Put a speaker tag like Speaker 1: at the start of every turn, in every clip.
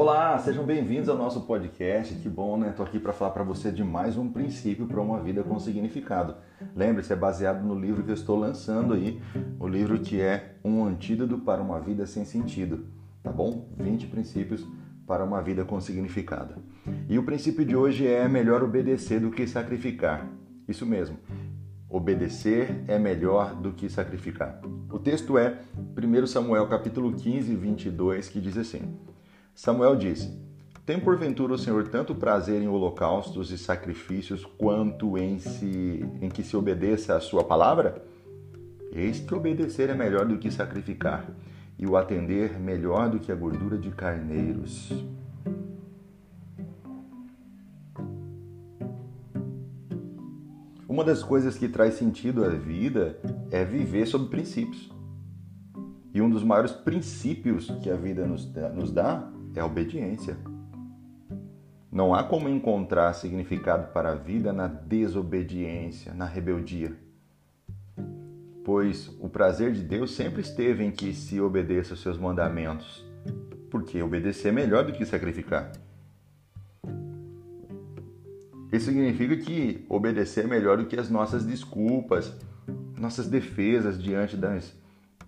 Speaker 1: Olá, sejam bem-vindos ao nosso podcast. Que bom, né? Tô aqui para falar para você de mais um princípio para uma vida com significado. Lembre-se, é baseado no livro que eu estou lançando aí, o livro que é Um Antídoto para uma Vida Sem Sentido, tá bom? 20 princípios para uma vida com significado. E o princípio de hoje é melhor obedecer do que sacrificar. Isso mesmo. Obedecer é melhor do que sacrificar. O texto é 1 Samuel capítulo 15, 22, que diz assim: Samuel disse: Tem porventura o Senhor tanto prazer em holocaustos e sacrifícios quanto em, se, em que se obedeça a sua palavra? Eis que obedecer é melhor do que sacrificar, e o atender melhor do que a gordura de carneiros. Uma das coisas que traz sentido à vida é viver sob princípios. E um dos maiores princípios que a vida nos dá, nos dá é obediência. Não há como encontrar significado para a vida na desobediência, na rebeldia. Pois o prazer de Deus sempre esteve em que se obedeça aos seus mandamentos, porque obedecer é melhor do que sacrificar. Isso significa que obedecer é melhor do que as nossas desculpas, nossas defesas diante das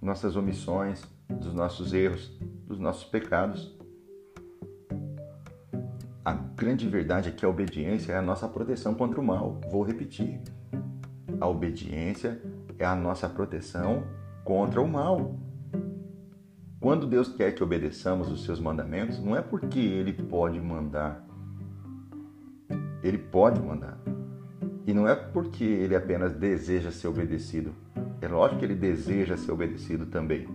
Speaker 1: nossas omissões, dos nossos erros, dos nossos pecados. A grande verdade é que a obediência é a nossa proteção contra o mal. Vou repetir. A obediência é a nossa proteção contra o mal. Quando Deus quer que obedeçamos os seus mandamentos, não é porque Ele pode mandar, ele pode mandar. E não é porque ele apenas deseja ser obedecido. É lógico que ele deseja ser obedecido também.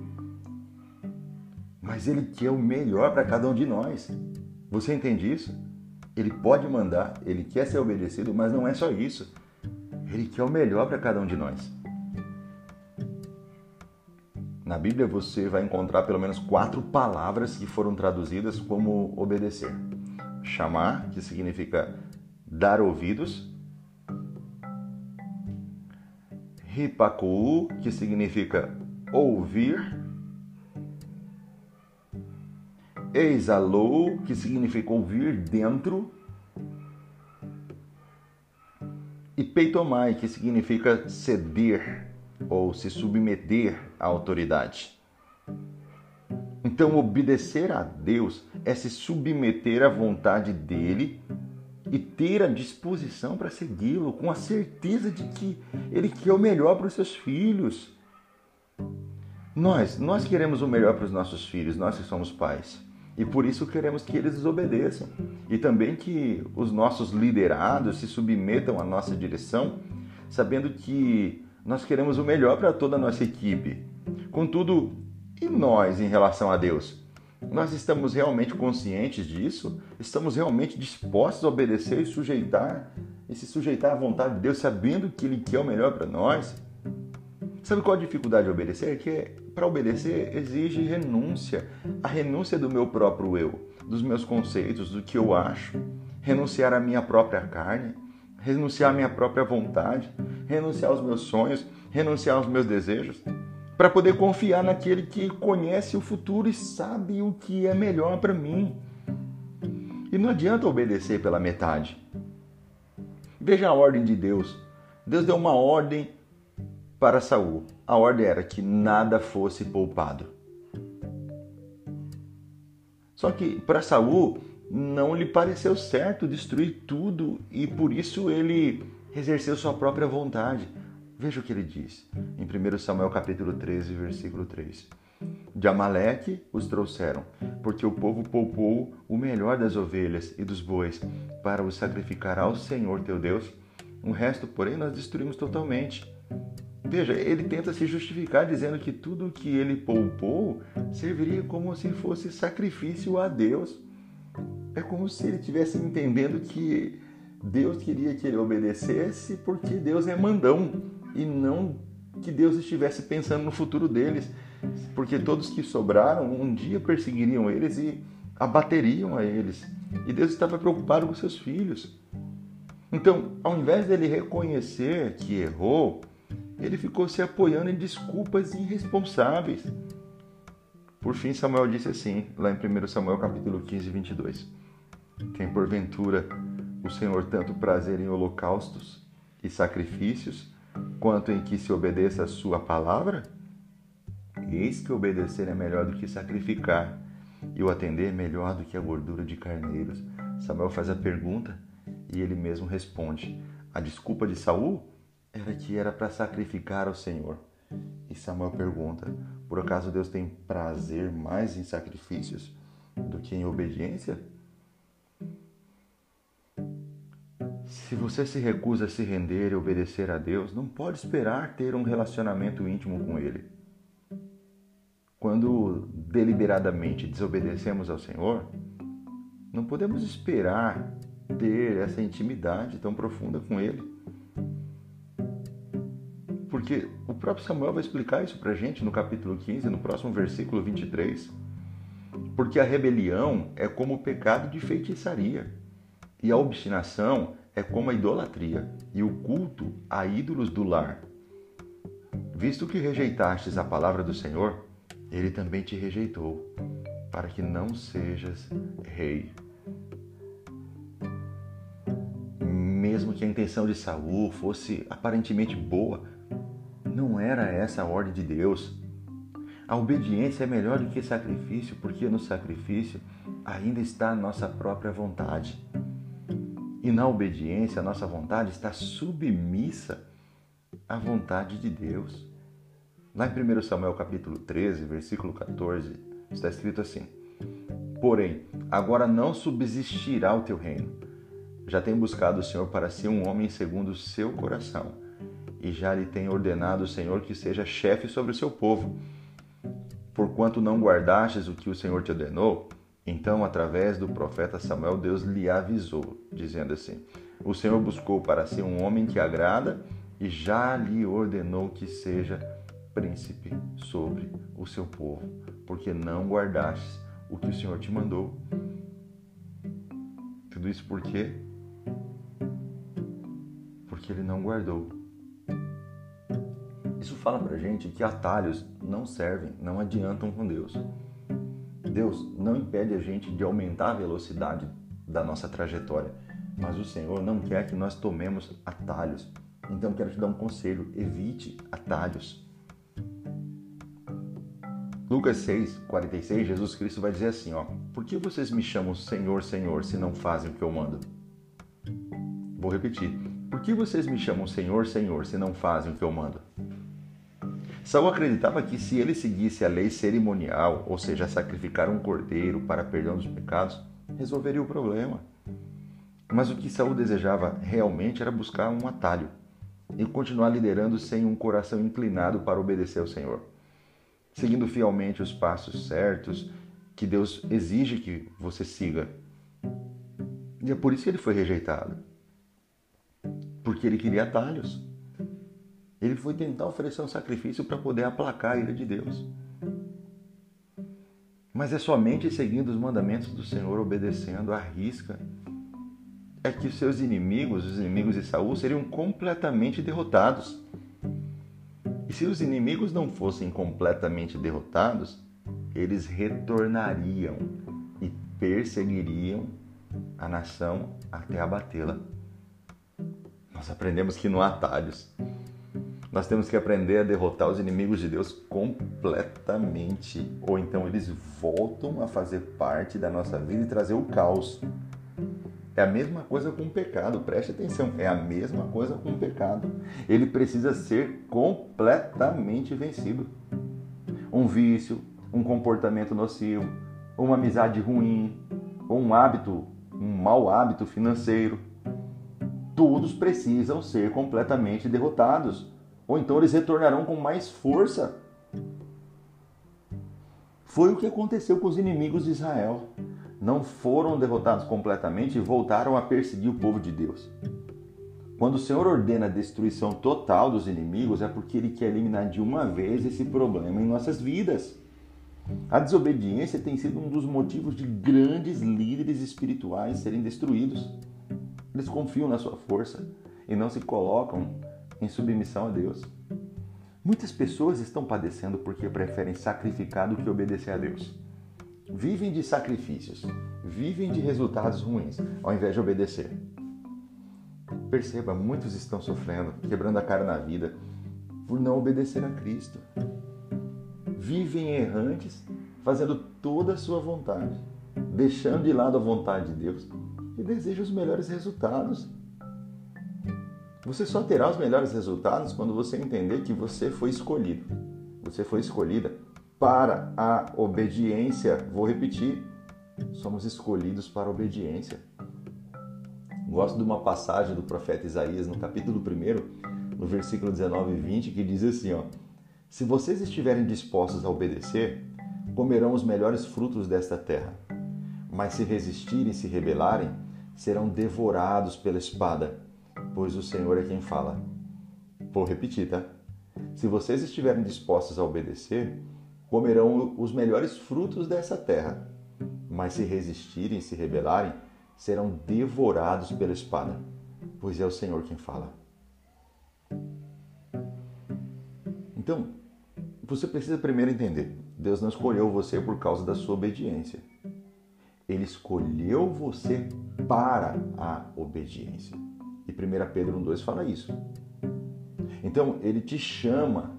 Speaker 1: Mas ele quer o melhor para cada um de nós. Você entende isso? Ele pode mandar, ele quer ser obedecido, mas não é só isso. Ele quer o melhor para cada um de nós. Na Bíblia você vai encontrar pelo menos quatro palavras que foram traduzidas como obedecer: chamar, que significa dar ouvidos. Ripakou, que significa ouvir. Exalou, que significa ouvir dentro. E peitomai, que significa ceder ou se submeter à autoridade. Então, obedecer a Deus é se submeter à vontade dele e ter a disposição para segui-lo, com a certeza de que ele quer o melhor para os seus filhos. Nós, nós queremos o melhor para os nossos filhos, nós que somos pais. E por isso queremos que eles obedeçam. E também que os nossos liderados se submetam à nossa direção, sabendo que nós queremos o melhor para toda a nossa equipe. Contudo, e nós em relação a Deus? Nós estamos realmente conscientes disso? Estamos realmente dispostos a obedecer e sujeitar e se sujeitar à vontade de Deus, sabendo que Ele quer o melhor para nós? Sabe qual a dificuldade de obedecer? É que para obedecer exige renúncia, a renúncia do meu próprio eu, dos meus conceitos, do que eu acho, renunciar à minha própria carne, renunciar à minha própria vontade, renunciar aos meus sonhos, renunciar aos meus desejos para poder confiar naquele que conhece o futuro e sabe o que é melhor para mim. E não adianta obedecer pela metade. Veja a ordem de Deus. Deus deu uma ordem para Saul. A ordem era que nada fosse poupado. Só que para Saul não lhe pareceu certo destruir tudo e por isso ele exerceu sua própria vontade. Veja o que ele diz em 1 Samuel capítulo 13, versículo 3. De Amaleque os trouxeram, porque o povo poupou o melhor das ovelhas e dos bois para os sacrificar ao Senhor teu Deus. O resto, porém, nós destruímos totalmente. Veja, ele tenta se justificar dizendo que tudo que ele poupou serviria como se fosse sacrifício a Deus. É como se ele estivesse entendendo que Deus queria que ele obedecesse porque Deus é mandão e não que Deus estivesse pensando no futuro deles, porque todos que sobraram um dia perseguiriam eles e abateriam a eles. E Deus estava preocupado com seus filhos. Então, ao invés dele reconhecer que errou, ele ficou se apoiando em desculpas irresponsáveis. Por fim, Samuel disse assim, lá em 1 Samuel capítulo 15, 22. Tem porventura o Senhor tanto prazer em holocaustos e sacrifícios, quanto em que se obedeça a sua palavra? Eis que obedecer é melhor do que sacrificar, e o atender é melhor do que a gordura de carneiros. Samuel faz a pergunta e ele mesmo responde. A desculpa de Saul era que era para sacrificar ao Senhor. E Samuel pergunta: por acaso Deus tem prazer mais em sacrifícios do que em obediência? Se você se recusa a se render e obedecer a Deus, não pode esperar ter um relacionamento íntimo com Ele. Quando deliberadamente desobedecemos ao Senhor, não podemos esperar ter essa intimidade tão profunda com Ele. Porque o próprio Samuel vai explicar isso para a gente no capítulo 15, no próximo versículo 23. Porque a rebelião é como o pecado de feitiçaria, e a obstinação é como a idolatria, e o culto a ídolos do lar. Visto que rejeitastes a palavra do Senhor, ele também te rejeitou, para que não sejas rei. Mesmo que a intenção de Saul fosse aparentemente boa, não era essa a ordem de Deus. A obediência é melhor do que sacrifício, porque no sacrifício ainda está a nossa própria vontade. E na obediência, a nossa vontade está submissa à vontade de Deus. Lá em 1 Samuel capítulo 13, versículo 14, está escrito assim: Porém, agora não subsistirá o teu reino. Já tem buscado o Senhor para si um homem segundo o seu coração, e já lhe tem ordenado o Senhor que seja chefe sobre o seu povo. Porquanto não guardastes o que o Senhor te ordenou, então, através do profeta Samuel, Deus lhe avisou, dizendo assim: O Senhor buscou para si um homem que agrada e já lhe ordenou que seja príncipe sobre o seu povo, porque não guardaste o que o Senhor te mandou. Tudo isso por quê? Porque ele não guardou. Isso fala pra gente que atalhos não servem, não adiantam com Deus. Deus não impede a gente de aumentar a velocidade da nossa trajetória, mas o Senhor não quer que nós tomemos atalhos. Então quero te dar um conselho: evite atalhos. Lucas 6, 46, Jesus Cristo vai dizer assim: ó, Por que vocês me chamam Senhor, Senhor, se não fazem o que eu mando? Vou repetir. Por que vocês me chamam Senhor, Senhor, se não fazem o que eu mando? Saul acreditava que se ele seguisse a lei cerimonial, ou seja, sacrificar um cordeiro para perdão dos pecados, resolveria o problema. Mas o que Saul desejava realmente era buscar um atalho e continuar liderando sem um coração inclinado para obedecer ao Senhor, seguindo fielmente os passos certos que Deus exige que você siga. E é por isso que ele foi rejeitado. Porque ele queria atalhos. Ele foi tentar oferecer um sacrifício para poder aplacar a ira de Deus. Mas é somente seguindo os mandamentos do Senhor, obedecendo à risca, é que os seus inimigos, os inimigos de Saul, seriam completamente derrotados. E se os inimigos não fossem completamente derrotados, eles retornariam e perseguiriam a nação até abatê-la. Nós aprendemos que não há atalhos. Nós temos que aprender a derrotar os inimigos de Deus completamente, ou então eles voltam a fazer parte da nossa vida e trazer o caos. É a mesma coisa com o pecado, preste atenção, é a mesma coisa com o pecado. Ele precisa ser completamente vencido. Um vício, um comportamento nocivo, uma amizade ruim, um hábito, um mau hábito financeiro, todos precisam ser completamente derrotados ou então eles retornarão com mais força. Foi o que aconteceu com os inimigos de Israel. Não foram derrotados completamente e voltaram a perseguir o povo de Deus. Quando o Senhor ordena a destruição total dos inimigos, é porque Ele quer eliminar de uma vez esse problema em nossas vidas. A desobediência tem sido um dos motivos de grandes líderes espirituais serem destruídos. Eles confiam na sua força e não se colocam em submissão a Deus. Muitas pessoas estão padecendo porque preferem sacrificar do que obedecer a Deus. Vivem de sacrifícios, vivem de resultados ruins, ao invés de obedecer. Perceba, muitos estão sofrendo, quebrando a cara na vida, por não obedecer a Cristo. Vivem errantes, fazendo toda a sua vontade, deixando de lado a vontade de Deus e desejam os melhores resultados. Você só terá os melhores resultados quando você entender que você foi escolhido. Você foi escolhida para a obediência. Vou repetir: somos escolhidos para a obediência. Gosto de uma passagem do profeta Isaías no capítulo 1, no versículo 19 e 20, que diz assim: ó, Se vocês estiverem dispostos a obedecer, comerão os melhores frutos desta terra. Mas se resistirem e se rebelarem, serão devorados pela espada, pois o Senhor é quem fala. Vou repetir, tá? Se vocês estiverem dispostos a obedecer, comerão os melhores frutos dessa terra. Mas se resistirem se rebelarem, serão devorados pela espada, pois é o Senhor quem fala. Então, você precisa primeiro entender: Deus não escolheu você por causa da sua obediência. Ele escolheu você para a obediência. E 1 Pedro 1,2 fala isso. Então, ele te chama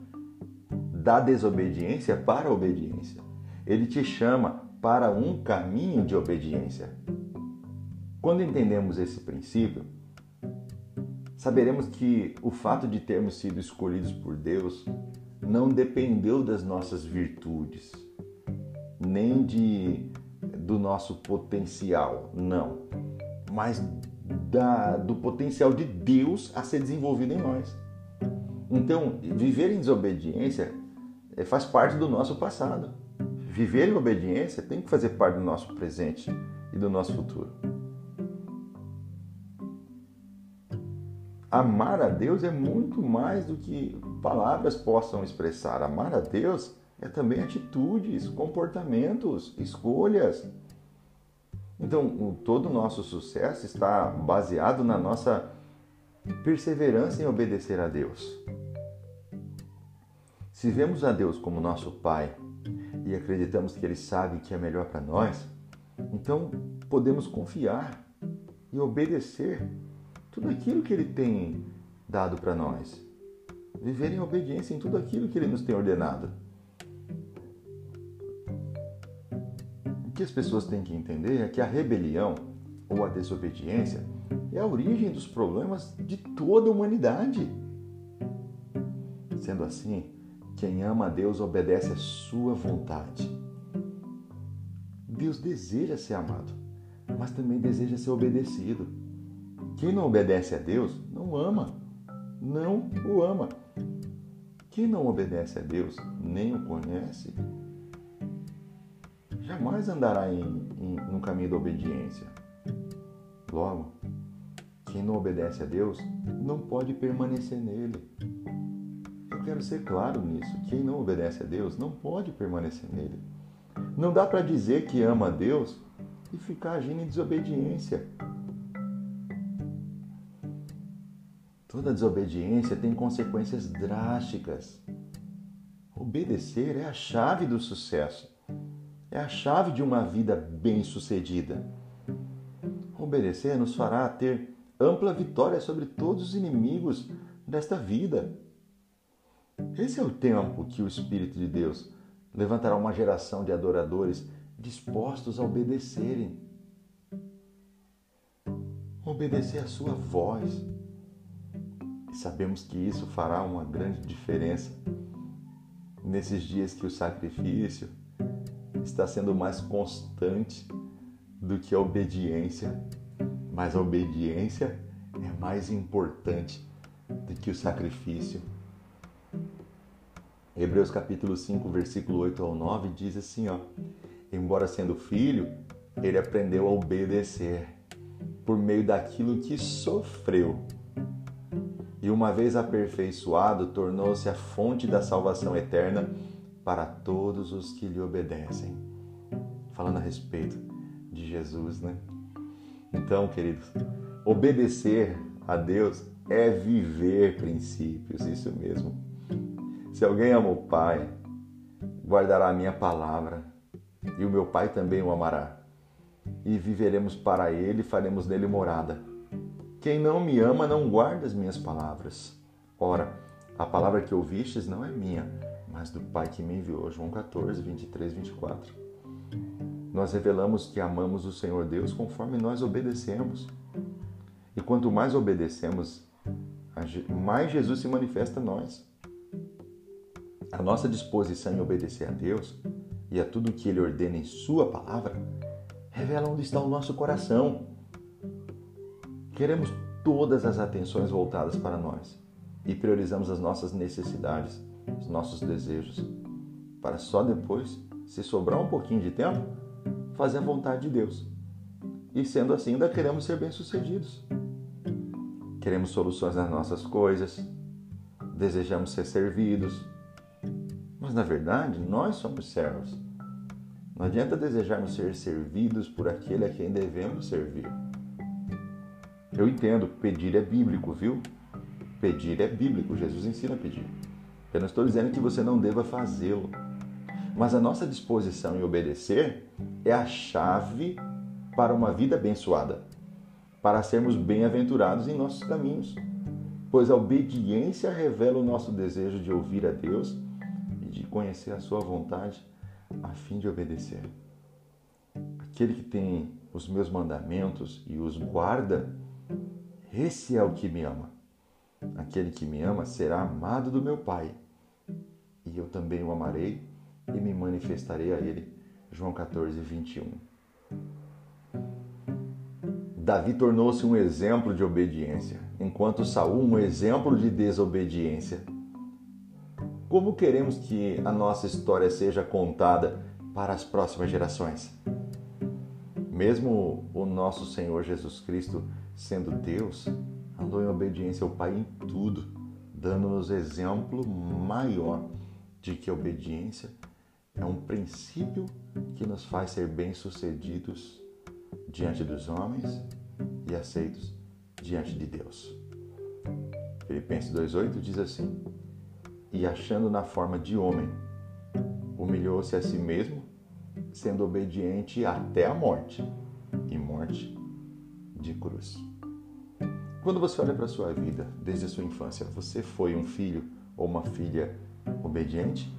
Speaker 1: da desobediência para a obediência. Ele te chama para um caminho de obediência. Quando entendemos esse princípio, saberemos que o fato de termos sido escolhidos por Deus não dependeu das nossas virtudes, nem de do nosso potencial, não, mas da, do potencial de Deus a ser desenvolvido em nós. Então, viver em desobediência é, faz parte do nosso passado. Viver em obediência tem que fazer parte do nosso presente e do nosso futuro. Amar a Deus é muito mais do que palavras possam expressar. Amar a Deus é também atitudes, comportamentos, escolhas. Então, todo o nosso sucesso está baseado na nossa perseverança em obedecer a Deus. Se vemos a Deus como nosso Pai e acreditamos que Ele sabe o que é melhor para nós, então podemos confiar e obedecer tudo aquilo que Ele tem dado para nós. Viver em obediência em tudo aquilo que Ele nos tem ordenado. Que as pessoas têm que entender é que a rebelião ou a desobediência é a origem dos problemas de toda a humanidade. Sendo assim, quem ama a Deus obedece à sua vontade. Deus deseja ser amado, mas também deseja ser obedecido. Quem não obedece a Deus não ama, não o ama. Quem não obedece a Deus nem o conhece, jamais andará em, em, no caminho da obediência. Logo, quem não obedece a Deus não pode permanecer nele. Eu quero ser claro nisso. Quem não obedece a Deus não pode permanecer nele. Não dá para dizer que ama a Deus e ficar agindo em desobediência. Toda desobediência tem consequências drásticas. Obedecer é a chave do sucesso. É a chave de uma vida bem-sucedida. Obedecer nos fará ter ampla vitória sobre todos os inimigos desta vida. Esse é o tempo que o Espírito de Deus levantará uma geração de adoradores dispostos a obedecerem. Obedecer a sua voz sabemos que isso fará uma grande diferença nesses dias que o sacrifício está sendo mais constante do que a obediência, mas a obediência é mais importante do que o sacrifício. Hebreus capítulo 5, versículo 8 ao 9 diz assim, ó: Embora sendo filho, ele aprendeu a obedecer por meio daquilo que sofreu e uma vez aperfeiçoado, tornou-se a fonte da salvação eterna para todos os que lhe obedecem. Falando a respeito de Jesus, né? Então, queridos, obedecer a Deus é viver princípios, isso mesmo. Se alguém ama o Pai, guardará a minha palavra, e o meu Pai também o amará. E viveremos para ele, faremos nele morada. Quem não me ama não guarda as minhas palavras. Ora, a palavra que ouvistes não é minha, mas do Pai que me enviou. João 14, 23, 24. Nós revelamos que amamos o Senhor Deus conforme nós obedecemos. E quanto mais obedecemos, mais Jesus se manifesta a nós. A nossa disposição em obedecer a Deus e a tudo que Ele ordena em Sua palavra revela onde está o nosso coração. Queremos todas as atenções voltadas para nós e priorizamos as nossas necessidades, os nossos desejos, para só depois, se sobrar um pouquinho de tempo, fazer a vontade de Deus. E sendo assim, ainda queremos ser bem-sucedidos. Queremos soluções nas nossas coisas, desejamos ser servidos. Mas na verdade, nós somos servos. Não adianta desejarmos ser servidos por aquele a quem devemos servir. Eu entendo, pedir é bíblico, viu? Pedir é bíblico, Jesus ensina a pedir. Eu não estou dizendo que você não deva fazê-lo. Mas a nossa disposição em obedecer é a chave para uma vida abençoada, para sermos bem-aventurados em nossos caminhos. Pois a obediência revela o nosso desejo de ouvir a Deus e de conhecer a Sua vontade a fim de obedecer. Aquele que tem os meus mandamentos e os guarda, esse é o que me ama. Aquele que me ama será amado do meu Pai, e eu também o amarei e me manifestarei a ele. João 14, 21. Davi tornou-se um exemplo de obediência, enquanto Saul um exemplo de desobediência. Como queremos que a nossa história seja contada para as próximas gerações? Mesmo o nosso Senhor Jesus Cristo sendo Deus, andou em obediência ao Pai em tudo, dando-nos exemplo maior de que a obediência é um princípio que nos faz ser bem-sucedidos diante dos homens e aceitos diante de Deus. Filipenses 2,8 diz assim: E achando na forma de homem, humilhou-se a si mesmo, sendo obediente até a morte e morte de cruz. Quando você olha para a sua vida, desde a sua infância, você foi um filho ou uma filha obediente?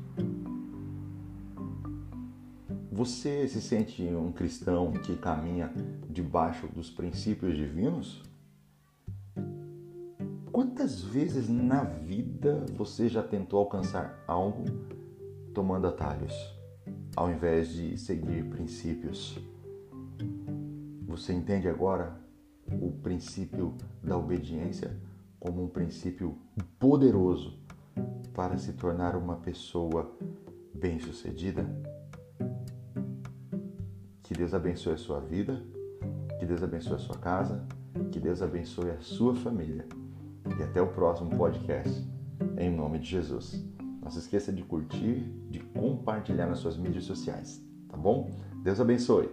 Speaker 1: Você se sente um cristão que caminha debaixo dos princípios divinos? Quantas vezes na vida você já tentou alcançar algo tomando atalhos, ao invés de seguir princípios? Você entende agora o princípio da obediência como um princípio poderoso para se tornar uma pessoa bem-sucedida? Que Deus abençoe a sua vida, que Deus abençoe a sua casa, que Deus abençoe a sua família. E até o próximo podcast, em nome de Jesus. Não se esqueça de curtir, de compartilhar nas suas mídias sociais, tá bom? Deus abençoe.